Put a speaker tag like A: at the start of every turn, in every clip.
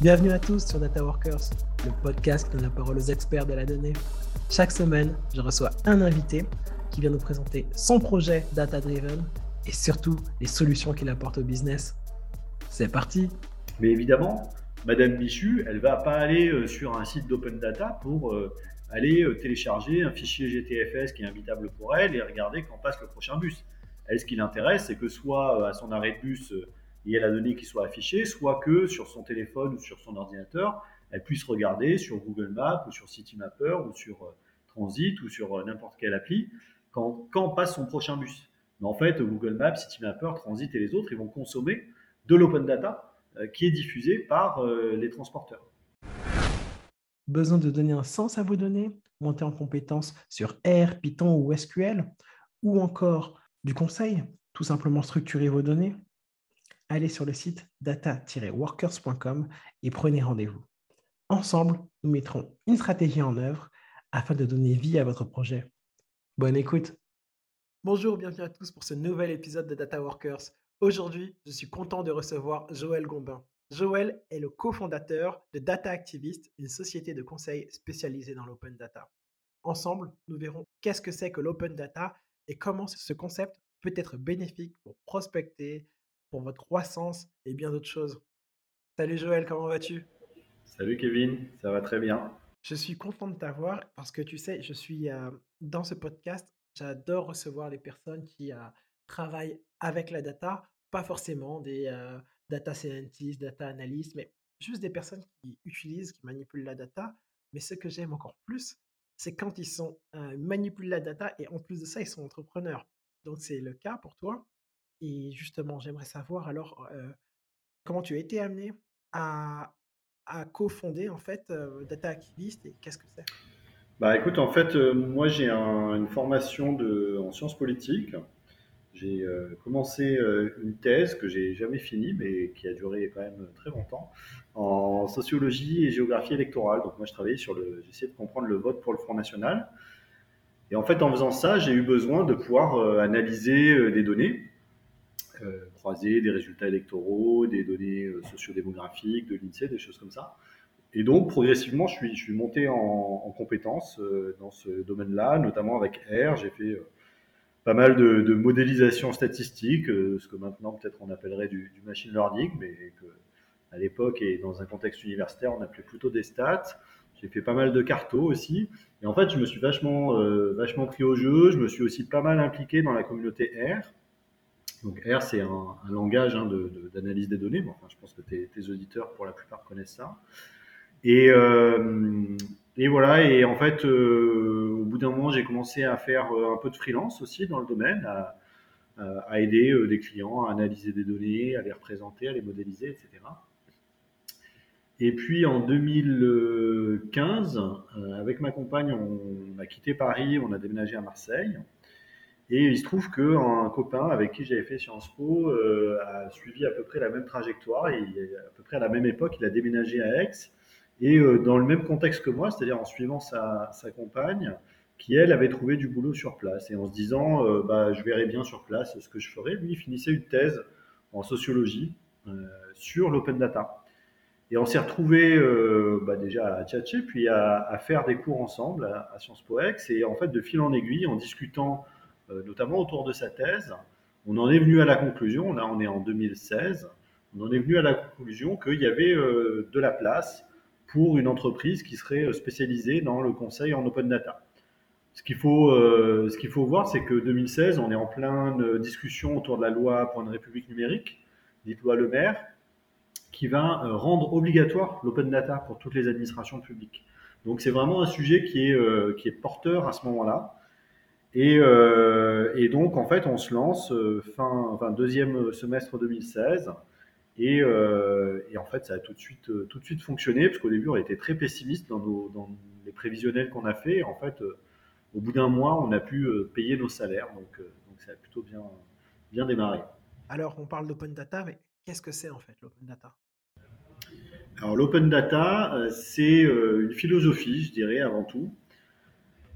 A: Bienvenue à tous sur Data Workers, le podcast qui donne la parole aux experts de la donnée. Chaque semaine, je reçois un invité qui vient nous présenter son projet Data Driven et surtout les solutions qu'il apporte au business. C'est parti
B: Mais évidemment, Madame Michu, elle va pas aller euh, sur un site d'open data pour euh, aller euh, télécharger un fichier GTFS qui est invitable pour elle et regarder quand passe le prochain bus. Elle, ce qui l'intéresse, c'est que soit à son arrêt de bus, il y ait la donnée qui soit affichée, soit que sur son téléphone ou sur son ordinateur, elle puisse regarder sur Google Maps ou sur Citymapper ou sur Transit ou sur n'importe quelle appli quand, quand passe son prochain bus. Mais en fait, Google Maps, Citymapper, Transit et les autres, ils vont consommer de l'open data qui est diffusé par les transporteurs.
A: Besoin de donner un sens à vos données, monter en compétences sur R, Python ou SQL, ou encore du conseil, tout simplement structurer vos données Allez sur le site data-workers.com et prenez rendez-vous. Ensemble, nous mettrons une stratégie en œuvre afin de donner vie à votre projet. Bonne écoute. Bonjour, bienvenue à tous pour ce nouvel épisode de Data Workers. Aujourd'hui, je suis content de recevoir Joël Gombin. Joël est le cofondateur de Data Activist, une société de conseil spécialisée dans l'open data. Ensemble, nous verrons qu'est-ce que c'est que l'open data et comment ce concept peut être bénéfique pour prospecter, pour votre croissance et bien d'autres choses. Salut Joël, comment vas-tu?
B: Salut Kevin, ça va très bien.
A: Je suis content de t'avoir parce que tu sais, je suis euh, dans ce podcast, j'adore recevoir les personnes qui euh, travaillent avec la data, pas forcément des euh, data scientists, data analysts, mais juste des personnes qui utilisent, qui manipulent la data. Mais ce que j'aime encore plus, c'est quand ils sont manipulent la data et en plus de ça, ils sont entrepreneurs. Donc c'est le cas pour toi. Et justement, j'aimerais savoir alors comment tu as été amené à, à cofonder en fait Data Activist et qu'est-ce que c'est?
B: Bah écoute, en fait, moi j'ai une formation en sciences politiques. J'ai commencé une thèse que j'ai jamais finie, mais qui a duré quand même très longtemps, en sociologie et géographie électorale. Donc moi, je travaillais sur le, j'essayais de comprendre le vote pour le Front National. Et en fait, en faisant ça, j'ai eu besoin de pouvoir analyser des données, croiser des résultats électoraux, des données sociodémographiques, de l'INSEE, des choses comme ça. Et donc, progressivement, je suis, je suis monté en, en compétences dans ce domaine-là, notamment avec R. J'ai fait pas mal de, modélisation statistique, euh, ce que maintenant peut-être on appellerait du, machine learning, mais que à l'époque et dans un contexte universitaire on appelait plutôt des stats. J'ai fait pas mal de cartos aussi, et en fait je me suis vachement, euh, vachement pris au jeu. Je me suis aussi pas mal impliqué dans la communauté R. Donc R c'est un, langage hein, d'analyse des données. Bon, enfin, je pense que tes, auditeurs pour la plupart connaissent ça. Et, euh, et voilà, et en fait, euh, au bout d'un moment, j'ai commencé à faire euh, un peu de freelance aussi dans le domaine, à, à aider euh, des clients à analyser des données, à les représenter, à les modéliser, etc. Et puis en 2015, avec ma compagne, on a quitté Paris, on a déménagé à Marseille. Et il se trouve qu'un copain avec qui j'avais fait Sciences Po a suivi à peu près la même trajectoire. Et à peu près à la même époque, il a déménagé à Aix et euh, dans le même contexte que moi, c'est-à-dire en suivant sa, compagne, qui elle avait trouvé du boulot sur place, et en se disant, euh, bah, je verrai bien sur place ce que je ferai. Lui, finissait une thèse en sociologie euh, sur l'open data. Et on s'est retrouvé bah, déjà à tchatcher, puis à, faire des cours ensemble à, Sciences Po Ex, et en fait, de fil en aiguille, en discutant notamment autour de sa thèse, on en est venu à la conclusion, là on est en 2016, on en est venu à la conclusion qu'il y avait de la place pour une entreprise qui serait euh, spécialisée dans le conseil en open data. Ce qu'il faut, euh, ce faut voir, c'est que 2016, on est en pleine discussion autour de la loi pour une république numérique, dite loi Le Maire, qui va euh, rendre obligatoire l'open data pour toutes les administrations publiques. Donc c'est vraiment un sujet qui est, qui est porteur à ce moment-là. Et, et, donc en fait, on se lance fin, enfin, deuxième semestre 2016 euh, et, en fait, ça a tout de suite, euh, tout de suite fonctionné, parce qu'au début, on était très pessimiste dans, dans les prévisionnels qu'on a fait. En fait, euh, au bout d'un mois, on a pu payer nos salaires, donc, donc ça a plutôt bien, bien démarré.
A: Alors, on parle d'open data, mais qu'est-ce que c'est en fait l'open data?
B: Alors, l'open data, c'est une philosophie, je dirais, avant tout.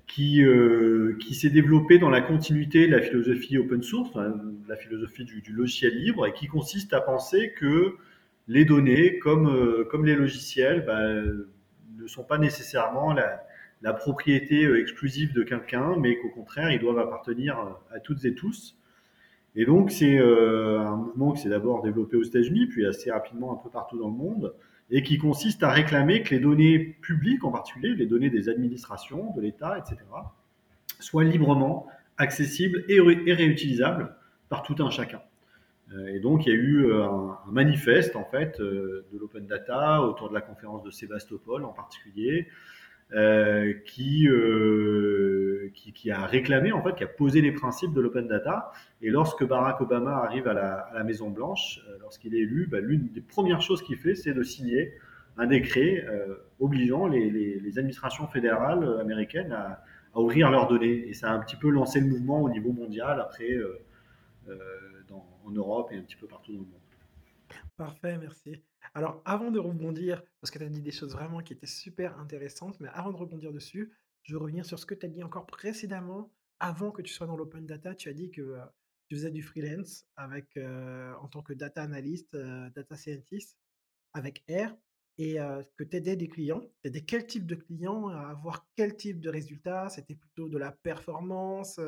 B: Qui, euh, qui s'est développé dans la continuité de la philosophie open source, la philosophie du, logiciel libre, et qui consiste à penser que les données, comme, euh, comme les logiciels, bah, ne sont pas nécessairement la, propriété euh, exclusive de quelqu'un, mais qu'au contraire, ils doivent appartenir à toutes et tous. Et donc, c'est un mouvement qui s'est d'abord développé aux États-Unis, puis assez rapidement un peu partout dans le monde, et qui consiste à réclamer que les données publiques, en particulier les données des administrations, de l'État, etc., soient librement accessibles et, réutilisables par tout un chacun. Euh, et donc, il y a eu euh, un, manifeste, en fait, euh, de l'open data autour de la conférence de Sébastopol en particulier, euh, qui, euh, qui, a réclamé, en fait, qui a posé les principes de l'open data. Et lorsque Barack Obama arrive à la, Maison Blanche, euh, lorsqu'il est élu, bah, l'une des premières choses qu'il fait, c'est de signer un décret obligeant les, administrations fédérales américaines à, ouvrir leurs données. Et ça a un petit peu lancé le mouvement au niveau mondial, après, en Europe et un petit peu partout dans le monde.
A: Parfait, merci. Alors, avant de rebondir, parce que tu as dit des choses vraiment qui étaient super intéressantes, mais avant de rebondir dessus, je veux revenir sur ce que tu as dit encore précédemment, avant que tu sois dans l'open data. Tu as dit que tu faisais du freelance avec, en tant que data analyst, data scientist, avec R, et que tu aidais des clients. Tu aidais quel type de clients à avoir quel type de résultats? C'était plutôt de la performance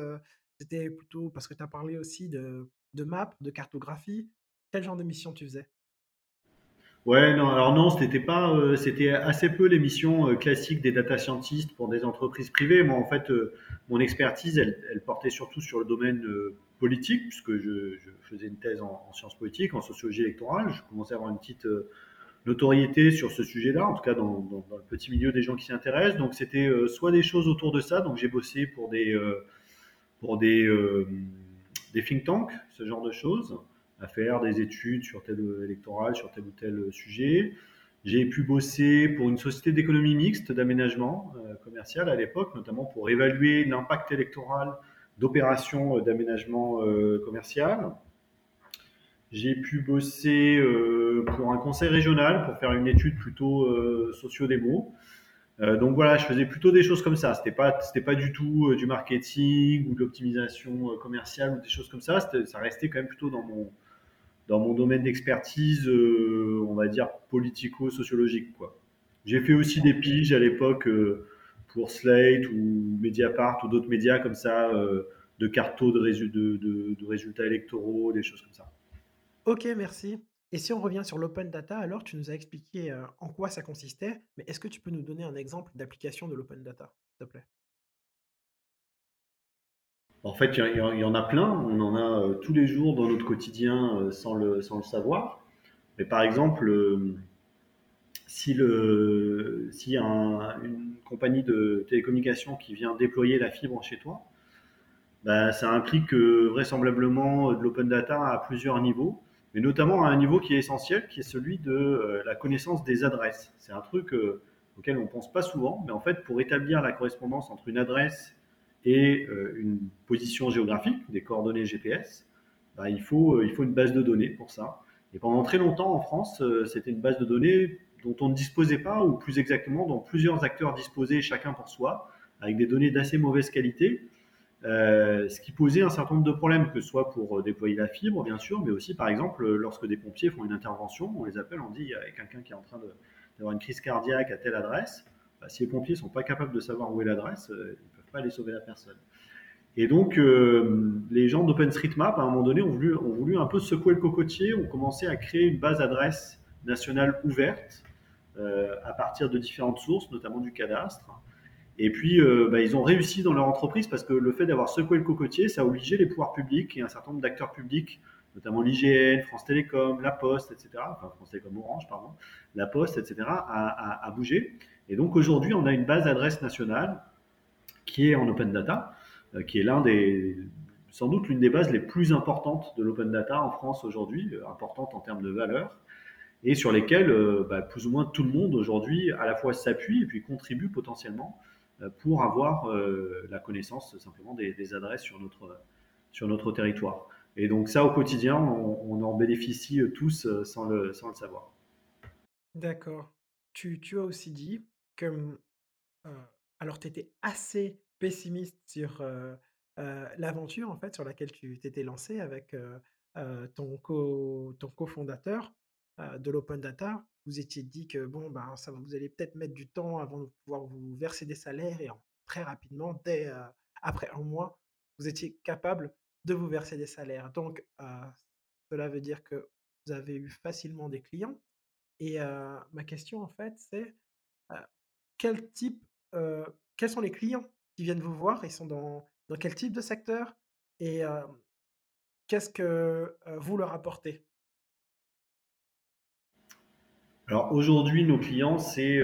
A: C'était plutôt, parce que tu as parlé aussi de, de map, de cartographie. Quel genre de mission tu faisais?
B: Ouais, non, alors non, c'était pas, euh, c'était assez peu les missions euh, classiques des data scientists pour des entreprises privées. Moi, en fait, euh, mon expertise, elle, portait surtout sur le domaine politique, puisque je, faisais une thèse en, en, sciences politiques, en sociologie électorale. Je commençais à avoir une petite notoriété sur ce sujet-là, en tout cas dans, le petit milieu des gens qui s'y intéressent. Donc, c'était soit des choses autour de ça. Donc, j'ai bossé pour des, pour des, des think tanks, ce genre de choses à faire des études sur tel électoral, sur tel ou tel sujet. J'ai pu bosser pour une société d'économie mixte d'aménagement euh, commercial à l'époque, notamment pour évaluer l'impact électoral d'opérations d'aménagement euh, commercial. J'ai pu bosser euh, pour un conseil régional pour faire une étude plutôt socio-démo. Donc voilà, je faisais plutôt des choses comme ça. C'était pas, pas du tout du marketing ou de l'optimisation commerciale ou des choses comme ça. Ça restait quand même plutôt dans mon, dans mon domaine d'expertise, euh, on va dire politico-sociologique. J'ai fait aussi des piges à l'époque euh, pour Slate ou Mediapart ou d'autres médias comme ça, euh, de cartos de, résu de, de, de, résultats électoraux, des choses comme ça.
A: Ok, merci. Et si on revient sur l'open data, alors tu nous as expliqué en quoi ça consistait, mais est-ce que tu peux nous donner un exemple d'application de l'open data, s'il te plaît?
B: En fait, il y, en a plein. On en a euh, tous les jours dans notre quotidien euh, sans, le, sans le savoir. Mais par exemple, euh, si, le, si un, une compagnie de télécommunications qui vient déployer la fibre chez toi, bah, ça implique vraisemblablement de l'open data à plusieurs niveaux, mais notamment à un niveau qui est essentiel, qui est celui de la connaissance des adresses. C'est un truc auquel on ne pense pas souvent, mais en fait, pour établir la correspondance entre une adresse et euh, une position géographique, des coordonnées GPS, bah, il, faut, euh, il faut une base de données pour ça. Et pendant très longtemps en France, euh, c'était une base de données dont on ne disposait pas, ou plus exactement, dont plusieurs acteurs disposaient chacun pour soi, avec des données d'assez mauvaise qualité, ce qui posait un certain nombre de problèmes, que ce soit pour déployer la fibre, bien sûr, mais aussi, par exemple, lorsque des pompiers font une intervention, on les appelle, on dit, il y a quelqu'un qui est en train d'avoir une crise cardiaque à telle adresse. Bah, si les pompiers ne sont pas capables de savoir où est l'adresse, pas aller sauver la personne. Et donc, euh, les gens d'OpenStreetMap, à un moment donné, ont voulu, un peu secouer le cocotier, ont commencé à créer une base adresse nationale ouverte euh, à partir de différentes sources, notamment du cadastre. Et puis, euh, bah, ils ont réussi dans leur entreprise parce que le fait d'avoir secoué le cocotier, ça a obligé les pouvoirs publics et un certain nombre d'acteurs publics, notamment l'IGN, France Télécom, La Poste, etc., enfin France Télécom Orange, pardon, La Poste, etc., à, à, à bouger. Et donc aujourd'hui, on a une base adresse nationale qui est en open data, euh, qui est sans doute l'une des bases les plus importantes de l'open data en France aujourd'hui, euh, importante en termes de valeur, et sur lesquelles euh, bah, plus ou moins tout le monde aujourd'hui à la fois s'appuie et puis contribue potentiellement pour avoir la connaissance simplement des, adresses sur notre, sur notre territoire. Et donc ça, au quotidien, on, en bénéficie tous sans le, sans le savoir.
A: D'accord. Tu, tu, as aussi dit que alors tu étais assez pessimiste sur l'aventure en fait sur laquelle tu t'étais lancé avec ton co ton cofondateur de l'open data. Vous étiez dit que bon ben ça vous allez peut-être mettre du temps avant de pouvoir vous verser des salaires et très rapidement dès après un mois vous étiez capable de vous verser des salaires. Donc cela veut dire que vous avez eu facilement des clients. Et ma question en fait c'est quel type quels sont les clients qui viennent vous voir? Ils sont dans, dans quel type de secteur? Et qu'est-ce que vous leur apportez?
B: Alors aujourd'hui, nos clients, c'est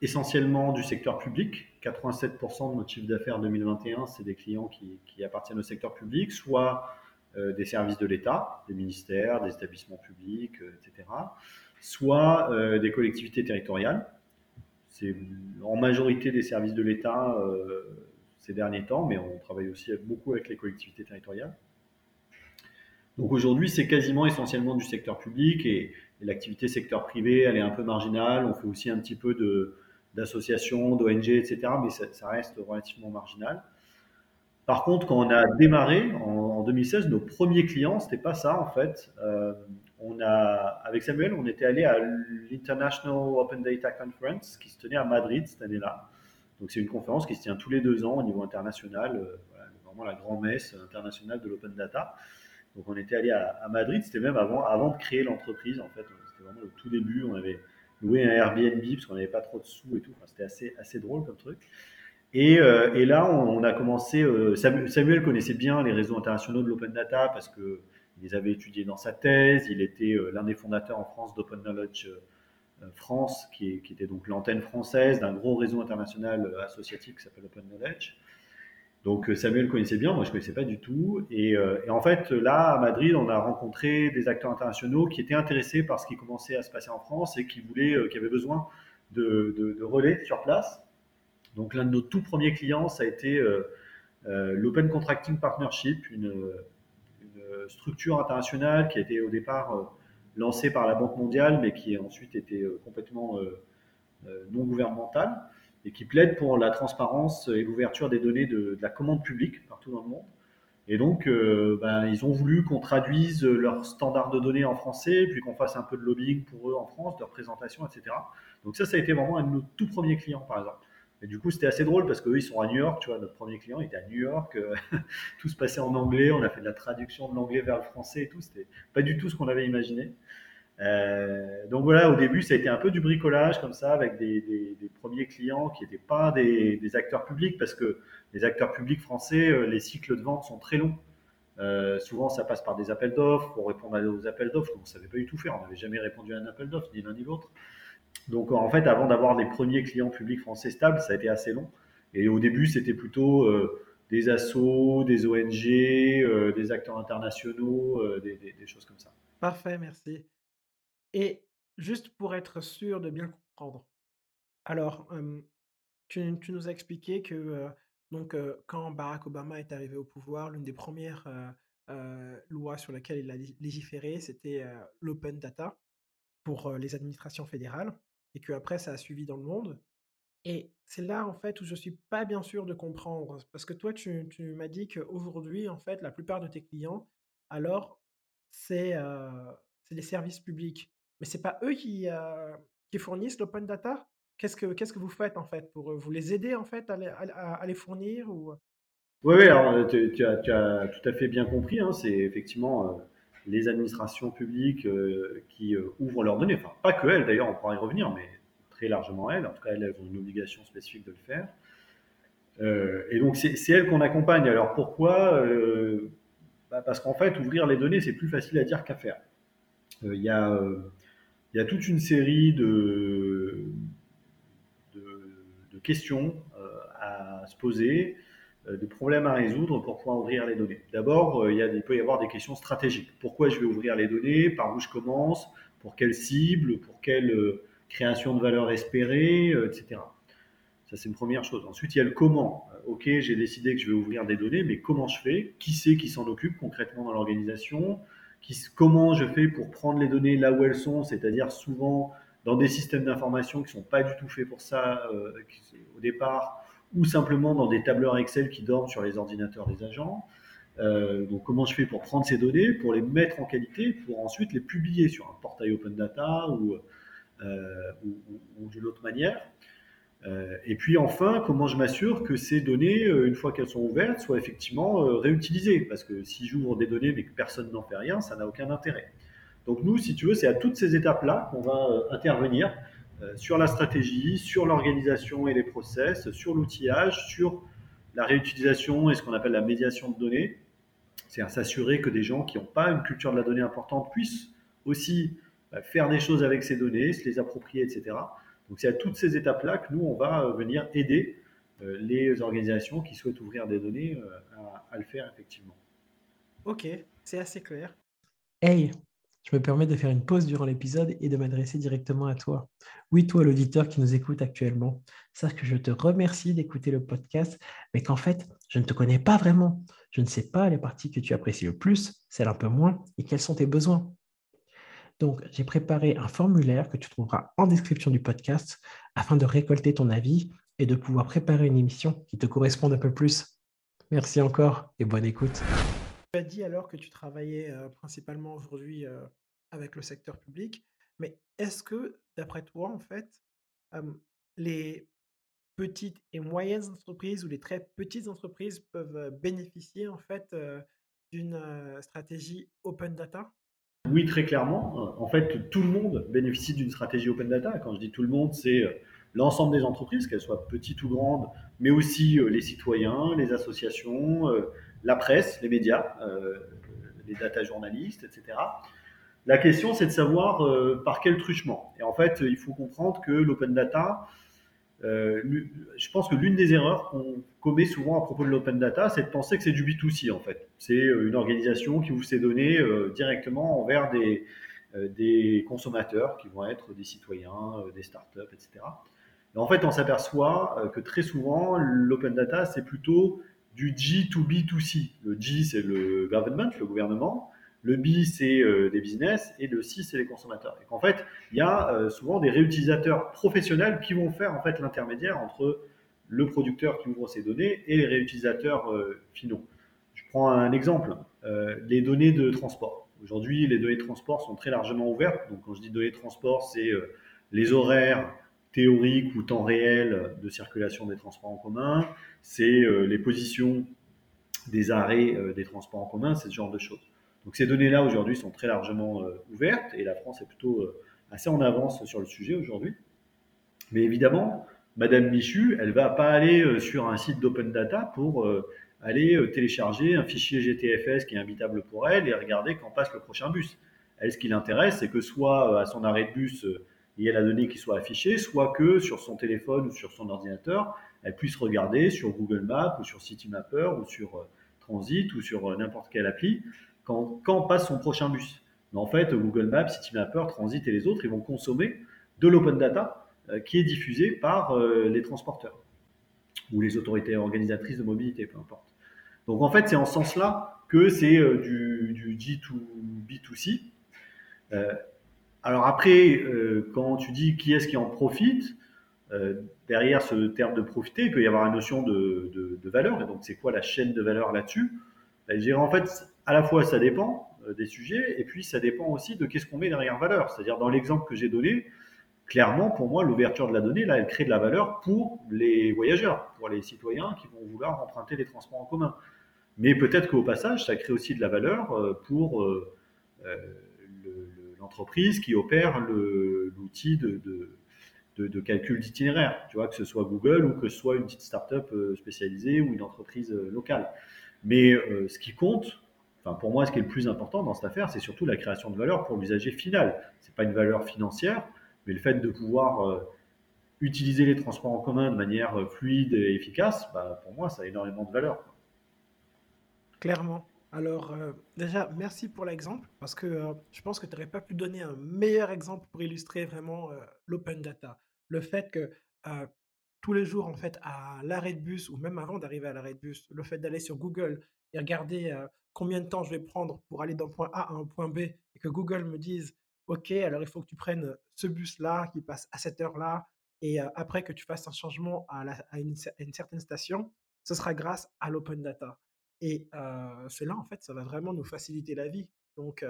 B: essentiellement du secteur public. 87% de notre chiffre d'affaires 2021, c'est des clients qui, qui, appartiennent au secteur public, soit des services de l'État, des ministères, des établissements publics, etc., soit des collectivités territoriales c'est en majorité des services de l'État euh, ces derniers temps, mais on travaille aussi beaucoup avec les collectivités territoriales. Donc aujourd'hui, c'est quasiment essentiellement du secteur public et, l'activité secteur privé, elle est un peu marginale. On fait aussi un petit peu d'associations, d'ONG, etc., mais ça, reste relativement marginal. Par contre, quand on a démarré en, 2016, nos premiers clients, c'était pas ça en fait. Euh, on a, avec Samuel, on était allé à l'International Open Data Conference qui se tenait à Madrid cette année-là. Donc c'est une conférence qui se tient tous les deux ans au niveau international, euh, vraiment la grand-messe internationale de l'open data. Donc on était allé à, Madrid, c'était même avant, avant de créer l'entreprise en fait. C'était vraiment le tout début, on avait loué un Airbnb parce qu'on n'avait pas trop de sous et tout. c'était assez, assez drôle comme truc. Et, euh, là, on, a commencé. Euh, Samuel connaissait bien les réseaux internationaux de l'open data parce que il les avait étudiés dans sa thèse. Il était euh, l'un des fondateurs en France d'Open Knowledge euh, euh, France, qui, était donc l'antenne française d'un gros réseau international associatif qui s'appelle Open Knowledge. Donc Samuel connaissait bien, moi je ne connaissais pas du tout. Et, en fait, là, à Madrid, on a rencontré des acteurs internationaux qui étaient intéressés par ce qui commençait à se passer en France et qui voulaient, qui avaient besoin de, relais sur place. Donc l'un de nos tout premiers clients, ça a été l'Open Contracting Partnership, une, structure internationale qui a été au départ euh, lancée par la Banque mondiale, mais qui a ensuite été euh, complètement euh, non gouvernementale et qui plaide pour la transparence et l'ouverture des données de, la commande publique partout dans le monde. Et donc, ben, ils ont voulu qu'on traduise leurs standards de données en français, puis qu'on fasse un peu de lobbying pour eux en France, de représentation, etc. Donc ça, ça a été vraiment un de nos tout premiers clients, par exemple. Et du coup, c'était assez drôle parce qu'eux, ils sont à New York, tu vois, notre premier client était à New York, euh, tout se passait en anglais, on a fait de la traduction de l'anglais vers le français et tout, c'était pas du tout ce qu'on avait imaginé. Euh, donc voilà, au début, ça a été un peu du bricolage comme ça, avec des, premiers clients qui n'étaient pas des, acteurs publics, parce que les acteurs publics français, euh, les cycles de vente sont très longs. Souvent, ça passe par des appels d'offres, pour répondre aux appels d'offres, on ne savait pas du tout faire, on n'avait jamais répondu à un appel d'offres, ni l'un ni l'autre. Donc en fait, avant d'avoir les premiers clients publics français stables, ça a été assez long. Et au début, c'était plutôt euh, des assos, des ONG, euh, des acteurs internationaux, euh, des, choses comme ça.
A: Parfait, merci. Et juste pour être sûr de bien comprendre, alors, tu, nous as expliqué que donc, quand Barack Obama est arrivé au pouvoir, l'une des premières lois sur lesquelles il a légiféré, c'était l'open data pour les administrations fédérales et que après ça a suivi dans le monde. Et c'est là en fait où je suis pas bien sûr de comprendre parce que toi tu, tu m'as dit qu'aujourd'hui en fait la plupart de tes clients alors c'est euh, des services publics mais c'est pas eux qui, qui fournissent l'open data? Qu'est-ce que qu'est-ce que vous faites en fait pour vous les aider en fait à les, fournir ou?
B: Oui, oui alors tu, as, tout à fait bien compris hein, c'est effectivement les administrations publiques euh, qui euh, ouvrent leurs données, enfin pas que elles d'ailleurs, on pourra y revenir, mais très largement elles, en tout cas elles, ont une obligation spécifique de le faire. Euh, et donc c'est elles qu'on accompagne. Alors pourquoi bah, Parce qu'en fait, ouvrir les données, c'est plus facile à dire qu'à faire. Il y, a, toute une série de, questions à se poser de problèmes à résoudre pour pouvoir ouvrir les données. D'abord, euh, il, il, peut y avoir des questions stratégiques. Pourquoi je vais ouvrir les données? Par où je commence? Pour quelle cible? Pour quelle euh, création de valeur espérée? Etc. Ça, c'est une première chose. Ensuite, il y a le comment. Ok, j'ai décidé que je vais ouvrir des données, mais comment je fais? Qui c'est qui s'en occupe concrètement dans l'organisation? Comment je fais pour prendre les données là où elles sont, c'est-à-dire souvent dans des systèmes d'information qui ne sont pas du tout faits pour ça au départ, ou simplement dans des tableurs Excel qui dorment sur les ordinateurs des agents. Euh, donc comment je fais pour prendre ces données, pour les mettre en qualité, pour ensuite les publier sur un portail open data ou, euh, ou, d'une autre manière. Euh, et puis enfin, comment je m'assure que ces données, une fois qu'elles sont ouvertes, soient effectivement réutilisées? Parce que si j'ouvre des données mais que personne n'en fait rien, ça n'a aucun intérêt. Donc nous, si tu veux, c'est à toutes ces étapes-là qu'on va intervenir sur la stratégie, sur l'organisation et les process, sur l'outillage, sur la réutilisation et ce qu'on appelle la médiation de données, c'est à s'assurer que des gens qui n'ont pas une culture de la donnée importante puissent aussi bah, faire des choses avec ces données, se les approprier, etc. Donc c'est à toutes ces étapes-là que nous, on va euh, venir aider euh, les organisations qui souhaitent ouvrir des données euh, à, le faire effectivement.
A: Ok, c'est assez clair. Hey, je me permets de faire une pause durant l'épisode et de m'adresser directement à toi. Oui, toi, l'auditeur qui nous écoute actuellement. Sache que je te remercie d'écouter le podcast, mais qu'en fait, je ne te connais pas vraiment. Je ne sais pas les parties que tu apprécies le plus, celles un peu moins, et quels sont tes besoins. Donc, j'ai préparé un formulaire que tu trouveras en description du podcast afin de récolter ton avis et de pouvoir préparer une émission qui te corresponde un peu plus. Merci encore et bonne écoute. Tu as dit alors que tu travaillais euh, principalement aujourd'hui euh, avec le secteur public, mais est-ce que, d'après toi, en fait, les petites et moyennes entreprises ou les très petites entreprises peuvent bénéficier en fait d'une stratégie open data?
B: Oui, très clairement. En fait, tout le monde bénéficie d'une stratégie open data. Quand je dis tout le monde, c'est l'ensemble des entreprises, qu'elles soient petites ou grandes, mais aussi les citoyens, les associations, la presse, les médias, les data journalistes, etc. La question, c'est de savoir euh, par quel truchement. Et en fait, il faut comprendre que l'open data, euh, je pense que l'une des erreurs qu'on commet souvent à propos de l'open data, c'est de penser que c'est du B2C en fait. C'est euh, une organisation qui vous ses données directement envers des, consommateurs qui vont être des citoyens, des startups, etc. Et en fait, on s'aperçoit que très souvent, l'open data, c'est plutôt du G2B2C. Le G, c'est le government, le gouvernement. Le B, c'est euh, des business et le C, c'est les consommateurs. Et fait, il y a euh, souvent des réutilisateurs professionnels qui vont faire en fait l'intermédiaire entre le producteur qui ouvre ses données et les réutilisateurs euh, finaux. Je prends un exemple, les données de transport. Aujourd'hui, les données de transport sont très largement ouvertes. Donc, quand je dis données de transport, c'est les horaires théoriques ou temps réel de circulation des transports en commun, c'est les positions des arrêts des transports en commun, c'est ce genre de choses. Donc ces données-là aujourd'hui sont très largement euh, ouvertes et la France est plutôt euh, assez en avance sur le sujet aujourd'hui. Mais évidemment, Madame Michu, elle va pas aller euh, sur un site d'open data pour aller télécharger un fichier GTFS qui est imbitable pour elle et regarder quand passe le prochain bus. Elle, ce qui l'intéresse, c'est que soit à son arrêt de bus, il y a la donnée qui soit affichée, soit que sur son téléphone ou sur son ordinateur, elle puisse regarder sur Google Maps ou sur Citymapper ou sur Transit ou sur n'importe quelle appli quand, passe son prochain bus. Mais en fait, Google Maps, CityMapper, Transit et les autres, ils vont consommer de l'open data euh, qui est diffusé par euh, les transporteurs ou les autorités organisatrices de mobilité, peu importe. Donc en fait, c'est en ce sens-là que c'est euh, du, du G2B2C. alors après, quand tu dis qui est-ce qui en profite, derrière ce terme de profiter, il peut y avoir une notion de, de valeur. Et donc, c'est quoi la chaîne de valeur là-dessus? Ben, En fait, à la fois, ça dépend euh, des sujets, et puis ça dépend aussi de qu'est-ce qu'on met derrière valeur. C'est-à-dire, dans l'exemple que j'ai donné, clairement, pour moi, l'ouverture de la donnée, là, elle crée de la valeur pour les voyageurs, pour les citoyens qui vont vouloir emprunter les transports en commun. Mais peut-être qu'au passage, ça crée aussi de la valeur euh, pour euh, l'entreprise qui opère l'outil de, calcul d'itinéraire. Tu vois, que ce soit Google ou que ce soit une petite start-up spécialisée ou une entreprise locale. Mais ce qui compte, pour moi, ce qui est le plus important dans cette affaire, c'est surtout la création de valeur pour l'usager final. Ce n'est pas une valeur financière, mais le fait de pouvoir euh, utiliser les transports en commun de manière euh, fluide et efficace, bah, pour moi, ça a énormément de valeur.
A: Clairement. Alors, euh, déjà, merci pour l'exemple, parce que je pense que tu n'aurais pas pu donner un meilleur exemple pour illustrer vraiment l'open data. Le fait que tous les jours, en fait, à l'arrêt de bus, ou même avant d'arriver à l'arrêt de bus, le fait d'aller sur Google et regarder combien de temps je vais prendre pour aller d'un point A à un point B et que Google me dise, OK, alors il faut que tu prennes ce bus-là qui passe à cette heure-là, et après que tu fasses un changement à, une, certaine station, ce sera grâce à l'open data. Et cela, en fait, ça va vraiment nous faciliter la vie. Donc,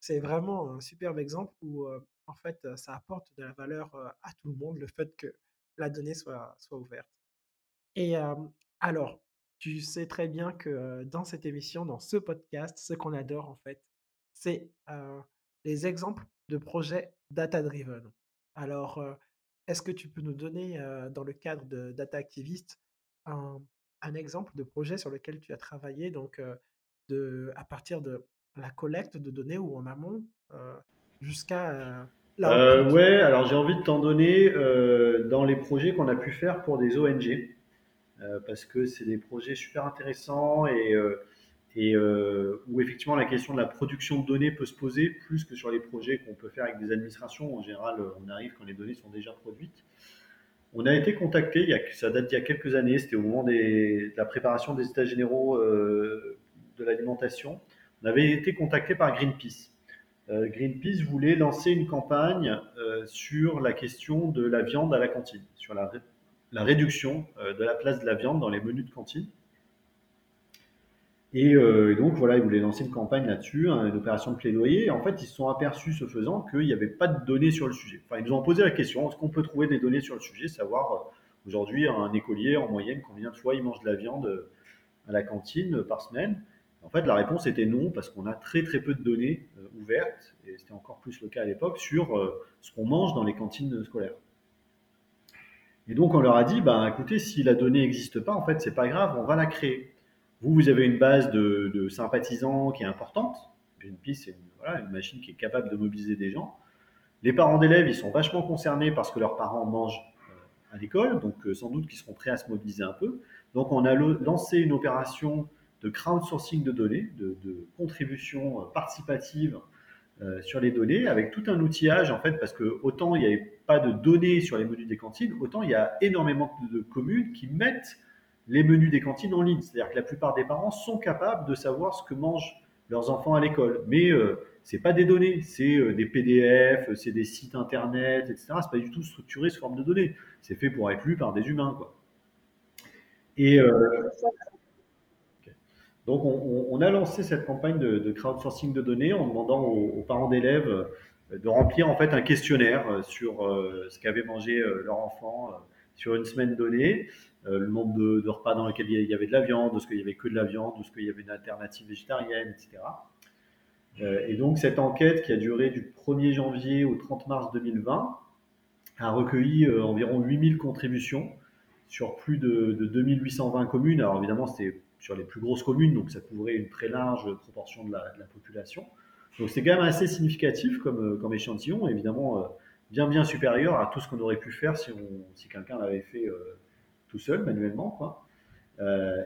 A: c'est vraiment un superbe exemple où, en fait, ça apporte de la valeur à tout le monde, le fait que la donnée soit ouverte. Et alors, tu sais très bien que dans cette émission, dans ce podcast, ce qu'on adore, en fait, c'est les exemples de projets data-driven. Alors, est-ce que tu peux nous donner, dans le cadre de Data Activist, un, un, exemple de projet sur lequel tu as travaillé, donc de, à partir de la collecte de données ou en amont jusqu'à
B: euh, ouais, alors j'ai envie de t'en donner dans les projets qu'on a pu faire pour des ONG, parce que c'est des projets super intéressants et, euh, euh, où effectivement la question de la production de données peut se poser plus que sur les projets qu'on peut faire avec des administrations. En général, on arrive quand les données sont déjà produites. On a été contacté, ça date d'il y a quelques années, c'était au moment de la préparation des états généraux de l'alimentation. On avait été contacté par Greenpeace euh, Greenpeace voulait lancer une campagne euh, sur la question de la viande à la cantine, sur la, réduction euh, de la place de la viande dans les menus de cantine. Et donc voilà, ils voulaient lancer une campagne là-dessus, hein, une opération de plaidoyer. En fait, ils se sont aperçus, ce faisant, qu'il n'y avait pas de données sur le sujet. Enfin, ils nous ont posé la question est-ce qu'on peut trouver des données sur le sujet Savoir aujourd'hui un écolier en moyenne combien de fois il mange de la viande à la cantine par semaine? En fait, la réponse était non, parce qu'on a très très peu de données euh, ouvertes, et c'était encore plus le cas à l'époque, sur euh, ce qu'on mange dans les cantines scolaires. Et donc on leur a dit, bah, écoutez, si la donnée n'existe pas, en fait, c'est pas grave, on va la créer. Vous, vous avez une base de, sympathisants qui est importante. Greenpeace, c'est une, une machine qui est capable de mobiliser des gens. Les parents d'élèves, ils sont vachement concernés parce que leurs parents mangent euh, à l'école, donc sans doute qu'ils seront prêts à se mobiliser un peu. Donc on a lancé une opération de crowdsourcing de données, de, contribution euh, participative euh, sur les données, avec tout un outillage en fait, parce que autant il n'y avait pas de données sur les menus des cantines, autant il y a énormément de, communes qui mettent les menus des cantines en ligne. C'est-à-dire que la plupart des parents sont capables de savoir ce que mangent leurs enfants à l'école. Mais euh, ce n'est pas des données, c'est des PDF, c'est des sites internet, etc. C'est pas du tout structuré sous forme de données. C'est fait pour être lu par des humains, quoi. Et donc, on, a lancé cette campagne de, crowdsourcing de données en demandant aux, parents d'élèves euh, de remplir en fait un questionnaire euh, sur euh, ce qu'avait mangé leur enfant sur une semaine donnée, le nombre de, repas dans lesquels il y avait de la viande, de ce qu'il y avait que de la viande, de ce qu'il y avait une alternative végétarienne, etc. et donc, cette enquête qui a duré du 1er janvier au 30 mars 2020 a recueilli environ 8000 contributions sur plus de, de 2820 communes. Alors évidemment, c'était sur les plus grosses communes, donc ça couvrait une très large proportion de la, population. Donc c'est quand même assez significatif comme, euh, comme échantillon, évidemment euh, bien bien supérieur à tout ce qu'on aurait pu faire si, si quelqu'un l'avait fait euh, tout seul, manuellement. Quoi.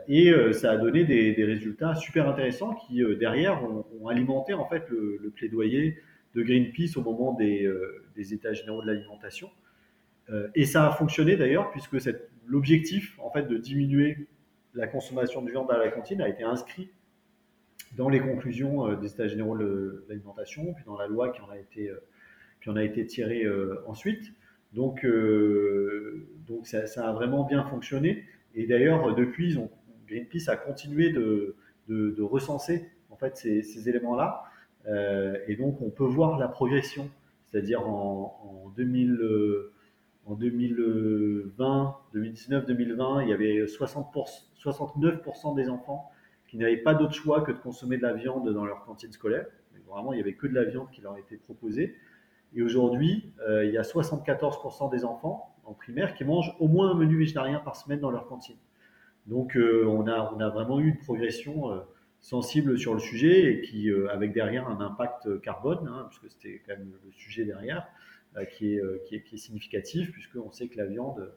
B: et ça a donné des, résultats super intéressants qui, derrière, ont, alimenté en fait le, plaidoyer de Greenpeace au moment des, des États généraux de l'alimentation. et ça a fonctionné d'ailleurs, puisque l'objectif en fait de diminuer la consommation de viande à la cantine a été inscrit dans les conclusions euh, des États généraux de l'alimentation, puis dans la loi qui en a été, euh, qui en a été tirée euh, ensuite. Donc, donc ça, a vraiment bien fonctionné. Et d'ailleurs, depuis, Greenpeace a continué de, de, recenser en fait ces, éléments-là. et donc, on peut voir la progression. C'est-à-dire en, en 2000 en 2020, 2019, 2020, il y avait 60 69% des enfants qui n'avaient pas d'autre choix que de consommer de la viande dans leur cantine scolaire. vraiment, il n'y avait que de la viande qui leur était proposée. Et aujourd'hui, euh, il y a 74% des enfants en primaire qui mangent au moins un menu végétarien par semaine dans leur cantine. Donc, euh, on, a, on a vraiment eu une progression euh, sensible sur le sujet et qui, avec derrière un impact carbone, hein, puisque c'était quand même le sujet derrière, qui est, qui, est, qui, est, significatif, puisqu'on sait que la viande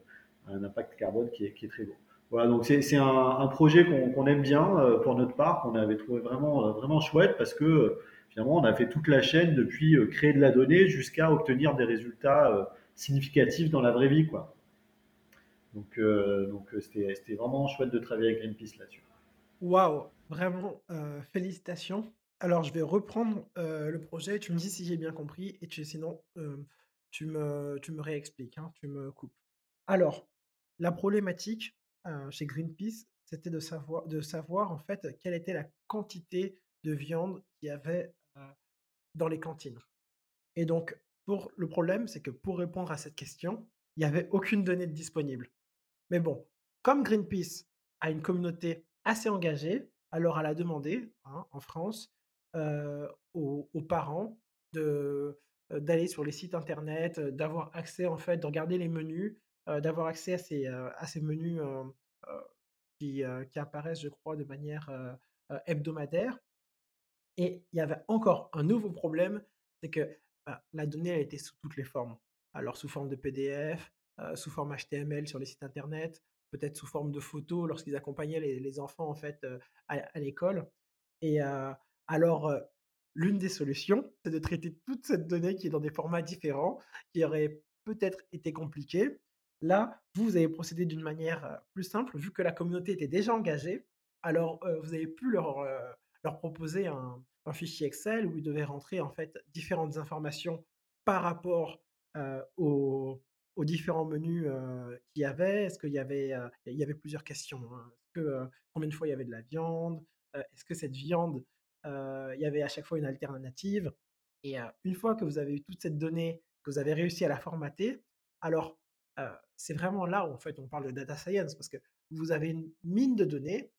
B: a un impact carbone qui est, qui est très beau. Voilà, donc c'est un, projet qu'on aime bien euh, pour notre part, qu'on avait trouvé vraiment, euh, vraiment chouette parce que euh, finalement on a fait toute la chaîne depuis créer de la donnée jusqu'à obtenir des résultats significatifs dans la vraie vie. Quoi. Donc donc c'était vraiment chouette de travailler avec Greenpeace là-dessus.
A: Waouh, vraiment félicitations. Alors je vais reprendre le projet, tu me dis si j'ai bien compris et tu, sinon tu, me, réexpliques, hein, tu me coupes. Alors, la problématique chez Greenpeace, c'était de savoir, en fait quelle était la quantité de viande qu'il y avait dans les cantines. Et donc, pour le problème, c'est que pour répondre à cette question, il n'y avait aucune donnée disponible. Mais bon, comme Greenpeace a une communauté assez engagée, alors elle a demandé hein, en France aux, parents de d'aller sur les sites internet, d'avoir accès en fait, de regarder les menus, d'avoir accès à ces, à ces menus qui, qui, apparaissent, je crois, de manière hebdomadaire. Et il y avait encore un nouveau problème, c'est que bah, la donnée a été sous toutes les formes. Alors sous forme de PDF, sous forme HTML sur les sites internet, peut-être sous forme de photos lorsqu'ils accompagnaient les, enfants en fait à, l'école. Et alors l'une des solutions, c'est de traiter toute cette donnée qui est dans des formats différents, qui aurait peut-être été compliqué. Là, vous avez procédé d'une manière plus simple, vu que la communauté était déjà engagée. Alors, vous avez pu leur, leur proposer un, fichier Excel où ils devaient rentrer en fait différentes informations par rapport aux, différents menus qu'il y avait. Est-ce qu'il y avait, il y avait plusieurs questions. Hein. combien de fois il y avait de la viande Est-ce que cette viande il y avait à chaque fois une alternative. Et une fois que vous avez eu toute cette donnée, que vous avez réussi à la formater, alors c'est vraiment là où en fait on parle de data science parce que vous avez une mine de données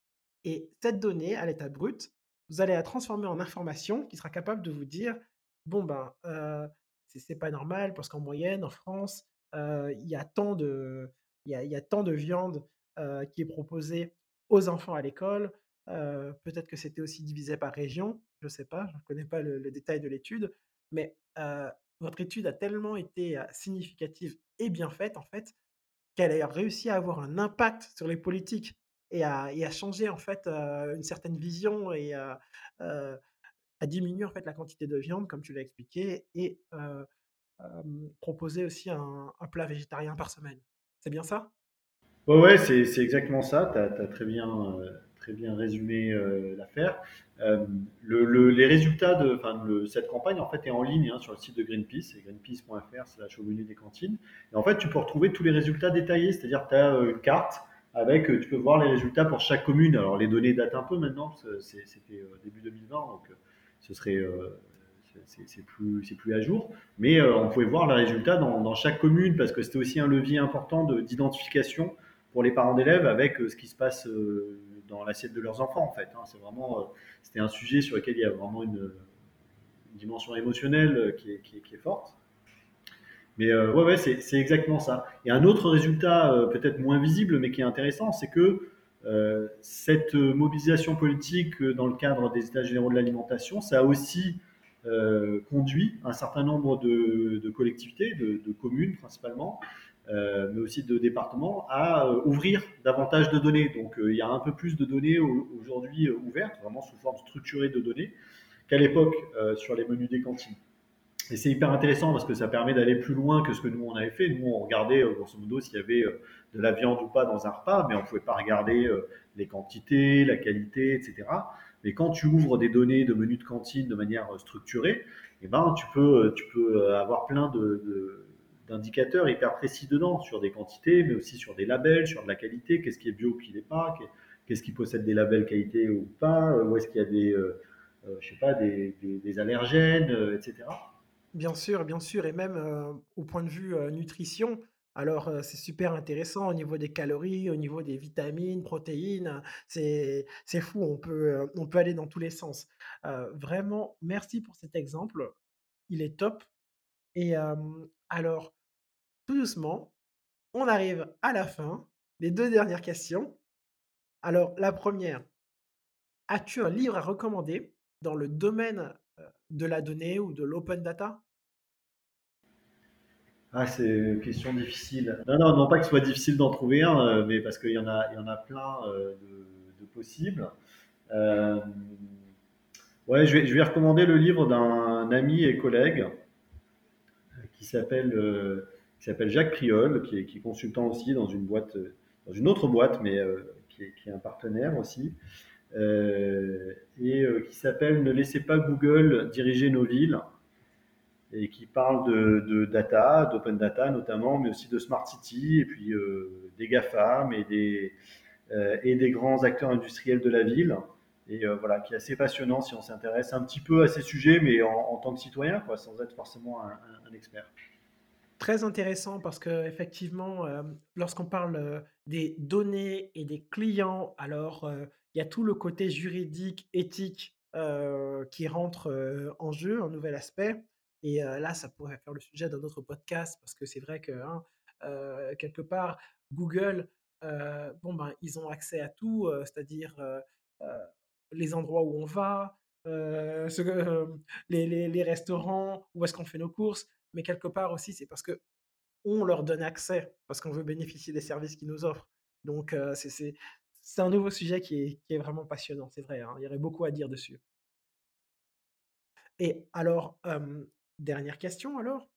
A: et cette donnée à l'état brut, vous allez la transformer en information qui sera capable de vous dire bon ben c'est pas normal parce qu'en moyenne en France il y a tant de il y a, tant de viande qui est proposée aux enfants à l'école peut-être que c'était aussi divisé par région, je ne sais pas, je ne connais pas le, détail de l'étude, mais votre étude a tellement été significative et bien faite, en fait, qu'elle a réussi à avoir un impact sur les politiques et à, changer, en fait, une certaine vision et à diminuer, en fait, la quantité de viande, comme tu l'as expliqué, et proposer aussi un, plat végétarien par semaine. C'est bien ça?
B: Ouais, ouais c'est exactement ça. Tu as, très bien très bien résumé euh, l'affaire. Euh, les résultats de, cette campagne en fait est en ligne hein, sur le site de Greenpeace, c'est greenpeace.fr slash au menu des cantines. Et en fait, tu peux retrouver tous les résultats détaillés, c'est-à-dire tu as euh, une carte avec, tu peux voir les résultats pour chaque commune. Alors les données datent un peu maintenant, c'était début 2020, donc ce serait c'est plus, plus à jour. Mais on pouvait voir les résultats dans, dans chaque commune parce que c'était aussi un levier important d'identification pour les parents d'élèves avec ce qui se passe l'assiette de leurs enfants, en fait. Hein. C'est vraiment, euh, c'était un sujet sur lequel il y a vraiment une, dimension émotionnelle euh, qui est, forte. Mais euh, ouais, c'est exactement ça. Et un autre résultat, peut-être moins visible, mais qui est intéressant, c'est que cette mobilisation politique dans le cadre des États généraux de l'alimentation, ça a aussi conduit un certain nombre de, collectivités, de, communes principalement, euh, mais aussi de départements, à euh, ouvrir davantage de données. Donc euh, il y a un peu plus de données aujourd'hui ouvertes, vraiment sous forme structurée de données, qu'à l'époque sur les menus des cantines. Et c'est hyper intéressant parce que ça permet d'aller plus loin que ce que nous on avait fait. Nous on regardait grosso modo s'il y avait de la viande ou pas dans un repas, mais on ne pouvait pas regarder les quantités, la qualité, etc. Mais quand tu ouvres des données de menus de cantine de manière structurée, eh ben, tu, peux, tu peux avoir plein de d'indicateurs hyper précis dedans, sur des quantités, mais aussi sur des labels, sur de la qualité, qu'est-ce qui est bio, qui n'est pas, qu'est-ce qui possède des labels qualité ou pas, euh, où est-ce qu'il y a des, euh, euh, je sais pas, des, des, allergènes, etc.
A: Bien sûr, bien sûr, et même au point de vue nutrition, alors c'est super intéressant au niveau des calories, au niveau des vitamines, protéines, c'est fou, on peut, on peut aller dans tous les sens. vraiment, merci pour cet exemple, il est top. Et alors, tout doucement, on arrive à la fin. Les deux dernières questions. Alors, la première, as-tu un livre à recommander dans le domaine de la donnée ou de l'open data?
B: Ah, c'est une question difficile. Non, non, non pas que ce soit difficile d'en trouver un, mais parce qu'il y en a, il y en a plein de, possibles. ouais, je vais, je vais recommander le livre d'un ami et collègue qui s'appelle euh, qui s'appelle Jacques Priol, qui est, qui est, consultant aussi dans une boîte, euh, dans une autre boîte, mais euh, qui est, qui, est, un partenaire aussi, et qui s'appelle Ne laissez pas Google diriger nos villes. et qui parle de, data, d'open data notamment, mais aussi de smart city et puis des GAFAM et des, et des grands acteurs industriels de la ville et voilà, qui est assez passionnant si on s'intéresse un petit peu à ces sujets, mais en, tant que citoyen, quoi, sans être forcément un expert.
A: Très intéressant parce que effectivement, euh, lorsqu'on parle euh, des données et des clients, alors euh, il y a tout le côté juridique, éthique qui rentre en jeu, un nouvel aspect. Et là, ça pourrait faire le sujet d'un autre podcast parce que c'est vrai que hein, quelque part, Google, bon ben, ils ont accès à tout, c'est-à-dire les endroits où on va, les, les, les, restaurants, où est-ce qu'on fait nos courses mais quelque part aussi, c'est parce que on leur donne accès, parce qu'on veut bénéficier des services qu'ils nous offrent. Donc, c'est un nouveau sujet qui est, vraiment passionnant, c'est vrai. Hein, il y aurait beaucoup à dire dessus. Et alors, dernière question alors.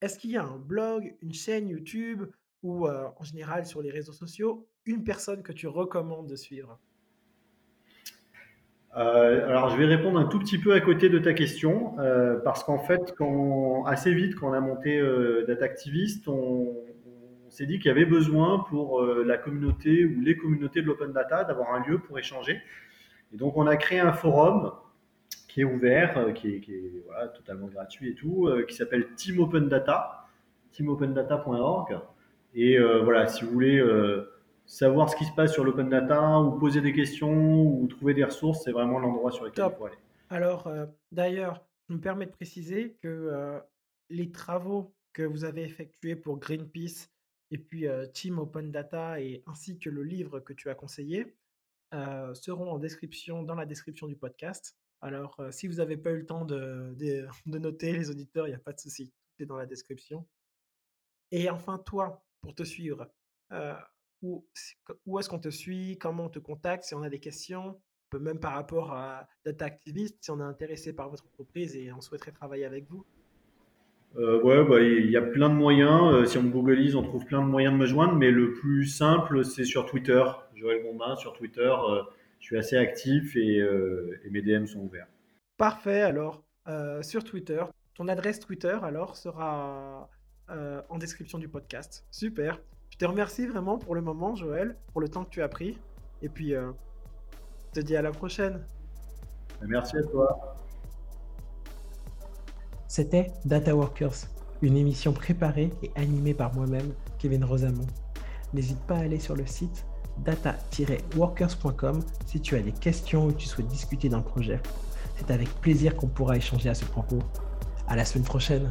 A: Est-ce qu'il y a un blog, une chaîne YouTube ou en général sur les réseaux sociaux, une personne que tu recommandes de suivre?
B: Euh, alors, je vais répondre un tout petit peu à côté de ta question, euh, parce qu'en fait, assez vite, quand on a monté euh, Data Activist, on, s'est dit qu'il y avait besoin pour la communauté ou les communautés de l'open data d'avoir un lieu pour échanger. Et donc, on a créé un forum qui est ouvert, qui est, totalement gratuit et tout, qui s'appelle Team Open Data, teamopendata.org. Et voilà, si vous voulez savoir ce qui se passe sur l'open data ou poser des questions ou trouver des ressources, c'est vraiment l'endroit sur lequel il faut aller.
A: Alors, euh, d'ailleurs, je me permets de préciser que euh, les travaux que vous avez effectués pour Greenpeace et puis euh, Team Open Data et ainsi que le livre que tu as conseillé seront en description, dans la description du podcast. Alors, si vous n'avez pas eu le temps de, de, de noter, les auditeurs, il n'y a pas de souci, tout est dans la description. Et enfin, toi, pour te suivre, où, où est-ce qu'on te suit, comment on te contacte, si on a des questions, même par rapport à Data Activist, si on est intéressé par votre entreprise et on souhaiterait travailler avec vous?
B: Euh, ouais, bah, il y a plein de moyens. Euh, si on googlise, on trouve plein de moyens de me joindre, mais le plus simple, c'est sur Twitter. Joël Bombin sur Twitter. Euh, je suis assez actif et, et, mes DM sont ouverts.
A: Parfait. Alors, sur Twitter, ton adresse Twitter alors sera en description du podcast. Super. Je te remercie vraiment pour le moment, Joël, pour le temps que tu as pris. Et puis, euh, je te dis à la prochaine.
B: Merci à toi.
A: C'était Data Workers, une émission préparée et animée par moi-même, Kevin Rosamond. N'hésite pas à aller sur le site data-workers.com si tu as des questions ou tu souhaites discuter d'un projet. C'est avec plaisir qu'on pourra échanger à ce propos. À la semaine prochaine.